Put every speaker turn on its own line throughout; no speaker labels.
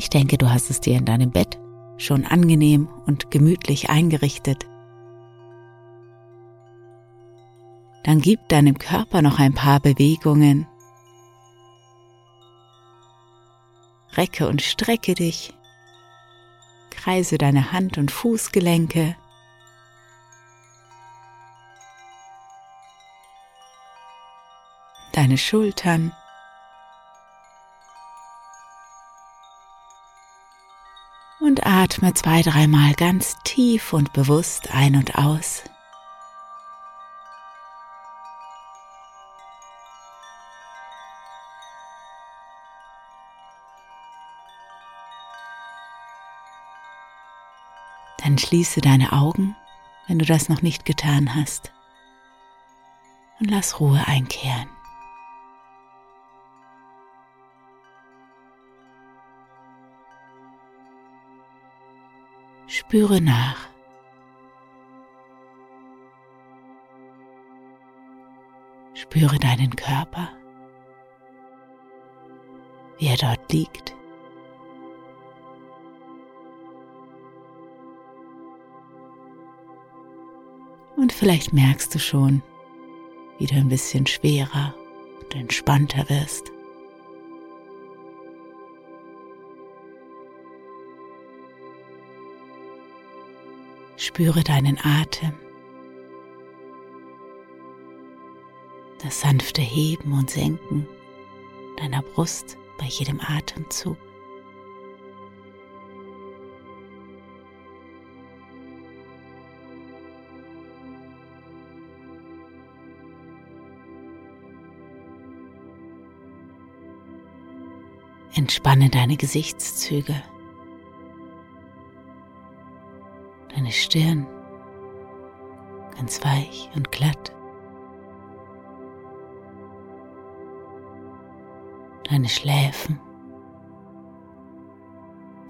Ich denke, du hast es dir in deinem Bett schon angenehm und gemütlich eingerichtet. Dann gib deinem Körper noch ein paar Bewegungen. Recke und strecke dich. Kreise deine Hand- und Fußgelenke. Deine Schultern. Atme zwei, dreimal ganz tief und bewusst ein und aus. Dann schließe deine Augen, wenn du das noch nicht getan hast, und lass Ruhe einkehren. Spüre nach. Spüre deinen Körper, wie er dort liegt. Und vielleicht merkst du schon, wie du ein bisschen schwerer und entspannter wirst. Spüre deinen Atem, das sanfte Heben und Senken deiner Brust bei jedem Atemzug. Entspanne deine Gesichtszüge, deine Stirn. Ganz weich und glatt, deine Schläfen.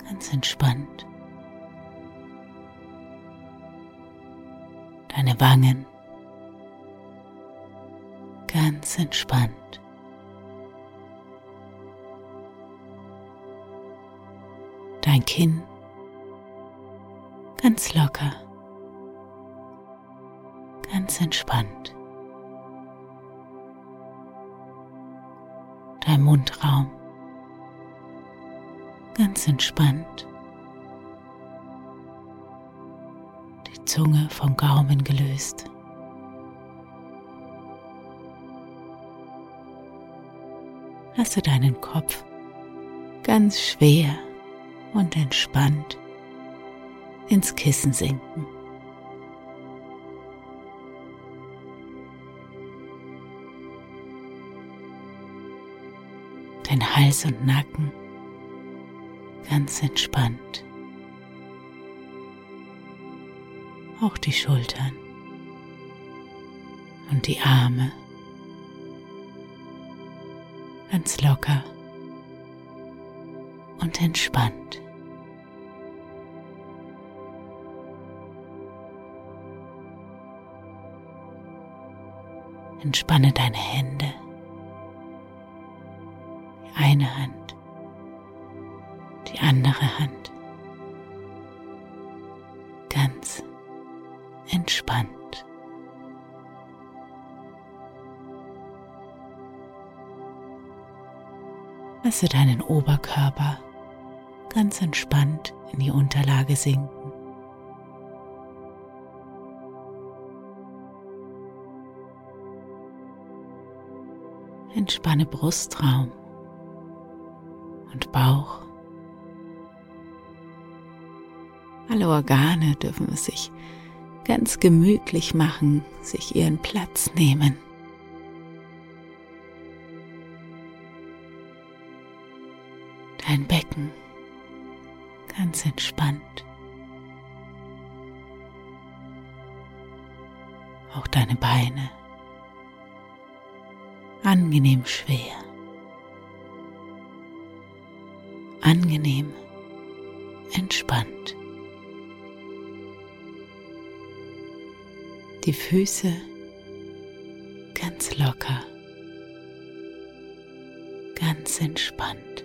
Ganz entspannt, deine Wangen. Ganz entspannt. dein Kinn ganz locker, ganz entspannt. Dein Mundraum ganz entspannt. Die Zunge vom Gaumen gelöst. Lasse deinen Kopf ganz schwer und entspannt ins Kissen sinken. Dein Hals und Nacken ganz entspannt. Auch die Schultern und die Arme ganz locker und entspannt. Entspanne deine Hände, die eine Hand, die andere Hand, ganz entspannt. Lasse deinen Oberkörper ganz entspannt in die Unterlage sinken. Entspanne Brustraum und Bauch. Alle Organe dürfen es sich ganz gemütlich machen, sich ihren Platz nehmen. Dein Becken ganz entspannt. Auch deine Beine angenehm schwer, angenehm entspannt. Die Füße ganz locker, ganz entspannt.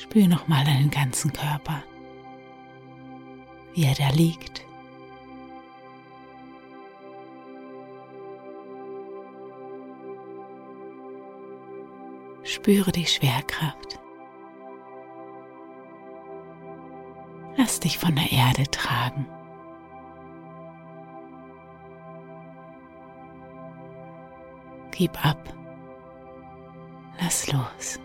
Spür nochmal deinen ganzen Körper, wie er da liegt. Spüre die Schwerkraft. Lass dich von der Erde tragen. Gib ab. Lass los.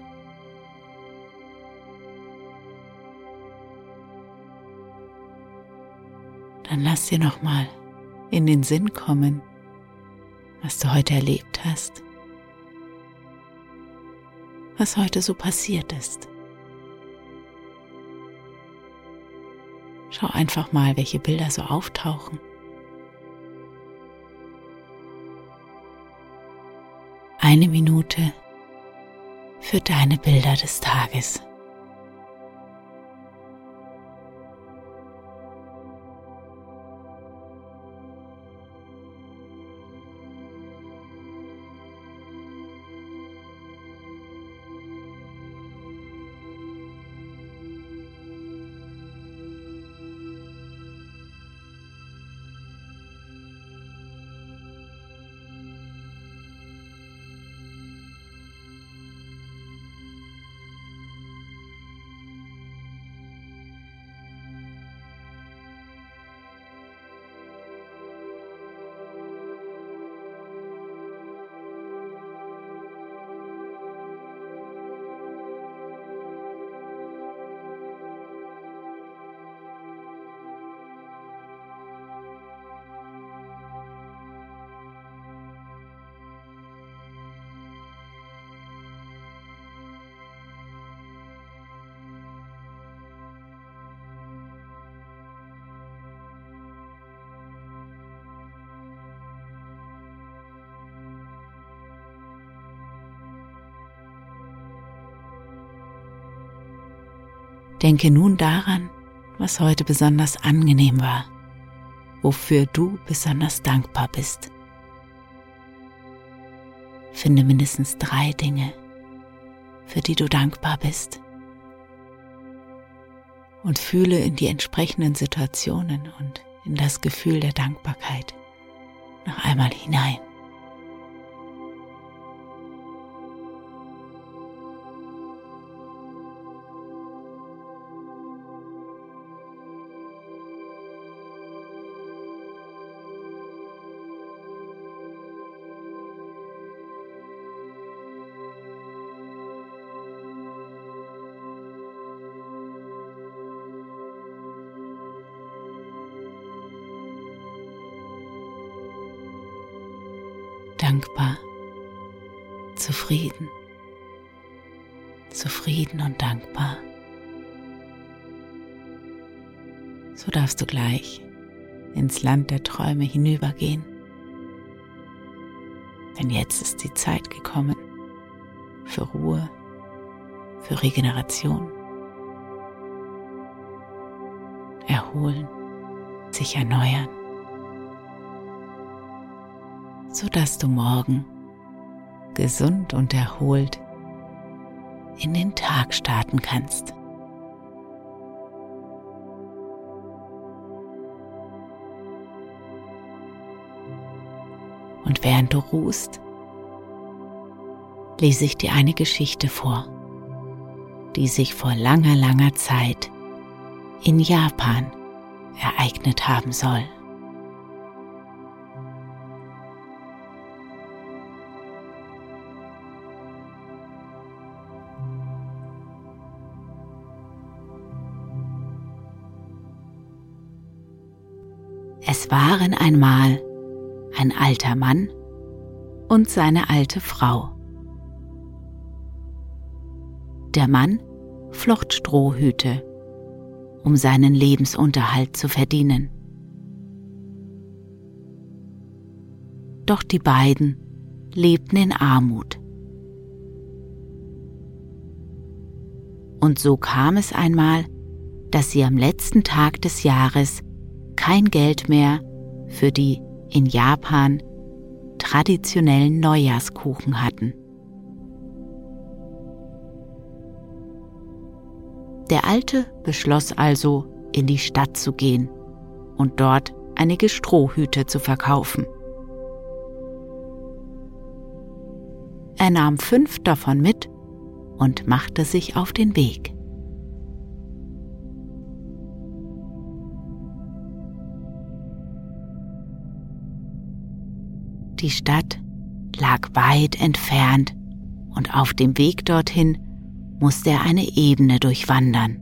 Dann lass dir noch mal in den Sinn kommen, was du heute erlebt hast was heute so passiert ist. Schau einfach mal, welche Bilder so auftauchen. Eine Minute für deine Bilder des Tages. Denke nun daran, was heute besonders angenehm war, wofür du besonders dankbar bist. Finde mindestens drei Dinge, für die du dankbar bist. Und fühle in die entsprechenden Situationen und in das Gefühl der Dankbarkeit noch einmal hinein. Dankbar, zufrieden, zufrieden und dankbar. So darfst du gleich ins Land der Träume hinübergehen. Denn jetzt ist die Zeit gekommen für Ruhe, für Regeneration, erholen, sich erneuern sodass du morgen gesund und erholt in den Tag starten kannst. Und während du ruhst, lese ich dir eine Geschichte vor, die sich vor langer, langer Zeit in Japan ereignet haben soll. Es waren einmal ein alter Mann und seine alte Frau. Der Mann flocht Strohhüte, um seinen Lebensunterhalt zu verdienen. Doch die beiden lebten in Armut. Und so kam es einmal, dass sie am letzten Tag des Jahres kein Geld mehr für die in Japan traditionellen Neujahrskuchen hatten. Der Alte beschloss also, in die Stadt zu gehen und dort einige Strohhüte zu verkaufen. Er nahm fünf davon mit und machte sich auf den Weg. Die Stadt lag weit entfernt und auf dem Weg dorthin musste er eine Ebene durchwandern.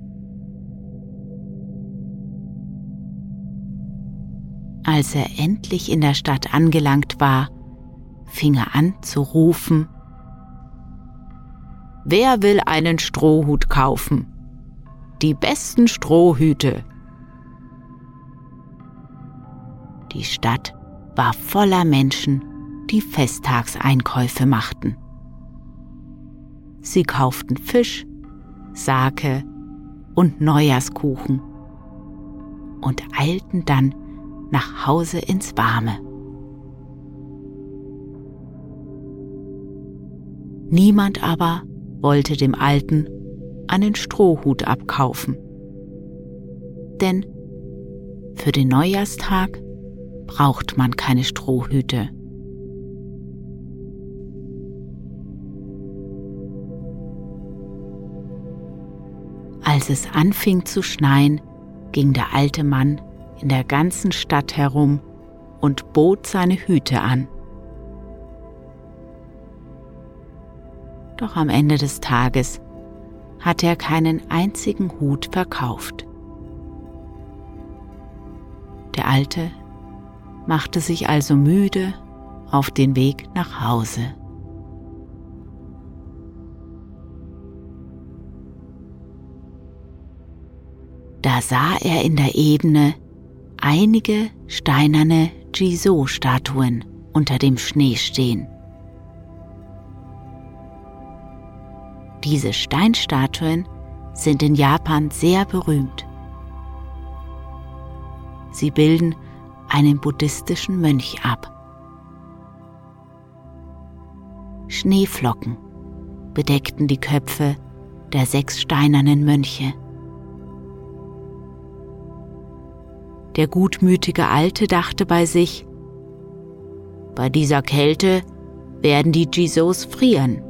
Als er endlich in der Stadt angelangt war, fing er an zu rufen, Wer will einen Strohhut kaufen? Die besten Strohhüte. Die Stadt war voller Menschen, die Festtagseinkäufe machten. Sie kauften Fisch, Sake und Neujahrskuchen und eilten dann nach Hause ins Warme. Niemand aber wollte dem Alten einen Strohhut abkaufen. Denn für den Neujahrstag braucht man keine Strohhüte. Als es anfing zu schneien, ging der alte Mann in der ganzen Stadt herum und bot seine Hüte an. Doch am Ende des Tages hatte er keinen einzigen Hut verkauft. Der Alte machte sich also müde auf den Weg nach Hause. Da sah er in der Ebene einige steinerne Jiso-Statuen unter dem Schnee stehen. Diese Steinstatuen sind in Japan sehr berühmt. Sie bilden einen buddhistischen Mönch ab. Schneeflocken bedeckten die Köpfe der sechs steinernen Mönche. Der gutmütige Alte dachte bei sich, bei dieser Kälte werden die Jisos frieren.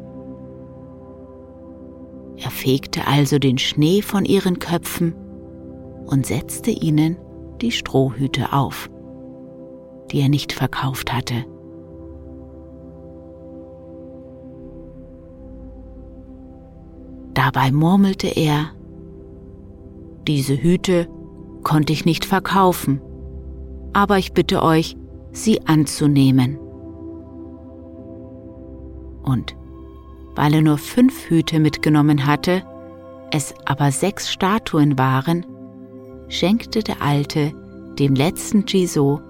Er fegte also den Schnee von ihren Köpfen und setzte ihnen die Strohhüte auf, die er nicht verkauft hatte. Dabei murmelte er, diese Hüte konnte ich nicht verkaufen, aber ich bitte euch, sie anzunehmen. Und weil er nur fünf Hüte mitgenommen hatte, es aber sechs Statuen waren, schenkte der Alte dem letzten Jiso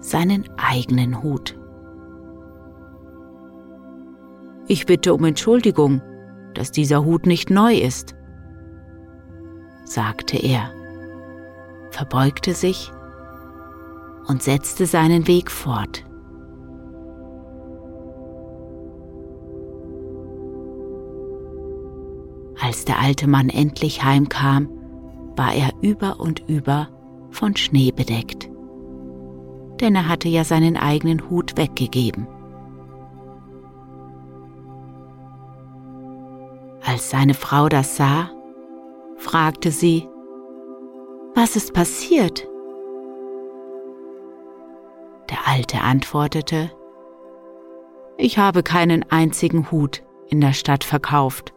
seinen eigenen Hut. Ich bitte um Entschuldigung, dass dieser Hut nicht neu ist, sagte er verbeugte sich und setzte seinen Weg fort. Als der alte Mann endlich heimkam, war er über und über von Schnee bedeckt. denn er hatte ja seinen eigenen Hut weggegeben. Als seine Frau das sah, fragte sie, Was ist passiert? Der Alte antwortete, Ich habe keinen einzigen Hut in der Stadt verkauft.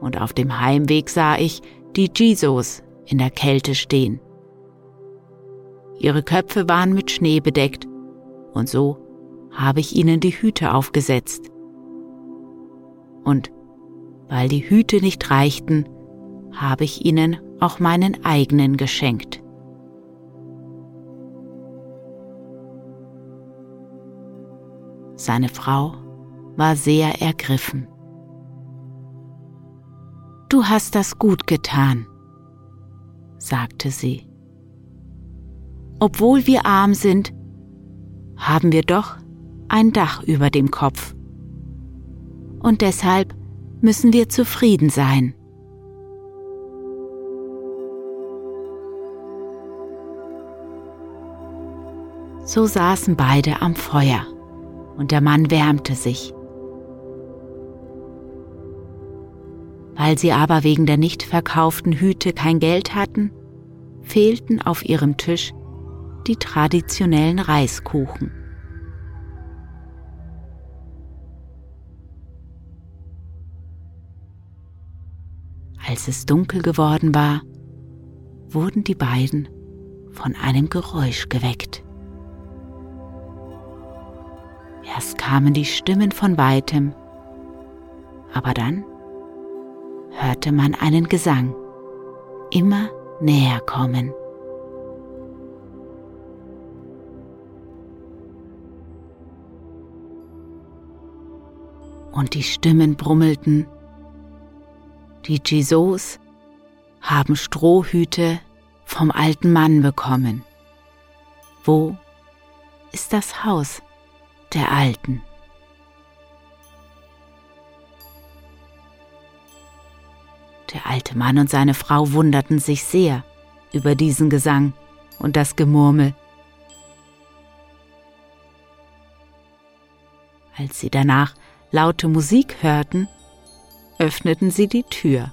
Und auf dem Heimweg sah ich die Jisos in der Kälte stehen. Ihre Köpfe waren mit Schnee bedeckt und so habe ich ihnen die Hüte aufgesetzt. Und weil die Hüte nicht reichten, habe ich ihnen auch meinen eigenen geschenkt. Seine Frau war sehr ergriffen. Du hast das gut getan, sagte sie. Obwohl wir arm sind, haben wir doch ein Dach über dem Kopf. Und deshalb müssen wir zufrieden sein. So saßen beide am Feuer und der Mann wärmte sich. Weil sie aber wegen der nicht verkauften Hüte kein Geld hatten, fehlten auf ihrem Tisch die traditionellen Reiskuchen. Als es dunkel geworden war, wurden die beiden von einem Geräusch geweckt. Erst kamen die Stimmen von weitem, aber dann hörte man einen Gesang immer näher kommen. Und die Stimmen brummelten die Jisos haben Strohhüte vom alten Mann bekommen. Wo ist das Haus der Alten? Der alte Mann und seine Frau wunderten sich sehr über diesen Gesang und das Gemurmel. Als sie danach laute Musik hörten, öffneten sie die Tür.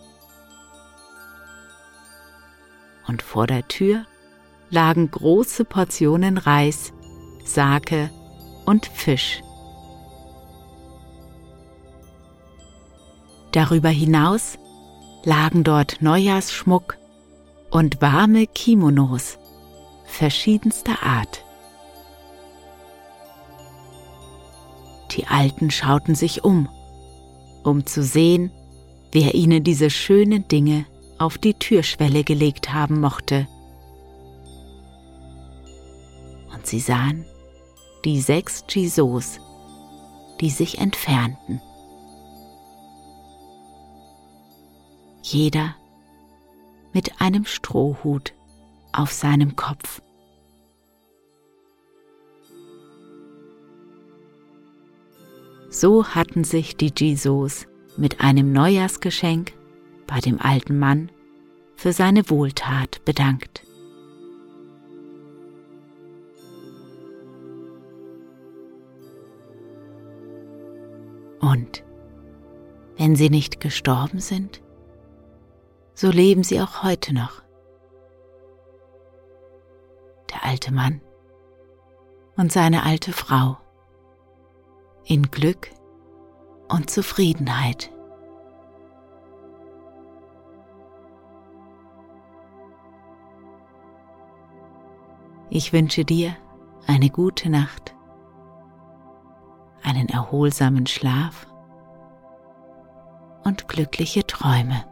Und vor der Tür lagen große Portionen Reis, Sake und Fisch. Darüber hinaus lagen dort Neujahrsschmuck und warme Kimonos verschiedenster Art. Die Alten schauten sich um, um zu sehen, wer ihnen diese schönen Dinge auf die Türschwelle gelegt haben mochte. Und sie sahen die sechs Jisos, die sich entfernten. Jeder mit einem Strohhut auf seinem Kopf. So hatten sich die Jisos mit einem Neujahrsgeschenk bei dem alten Mann für seine Wohltat bedankt. Und wenn sie nicht gestorben sind, so leben sie auch heute noch. Der alte Mann und seine alte Frau in Glück und Zufriedenheit. Ich wünsche dir eine gute Nacht, einen erholsamen Schlaf und glückliche Träume.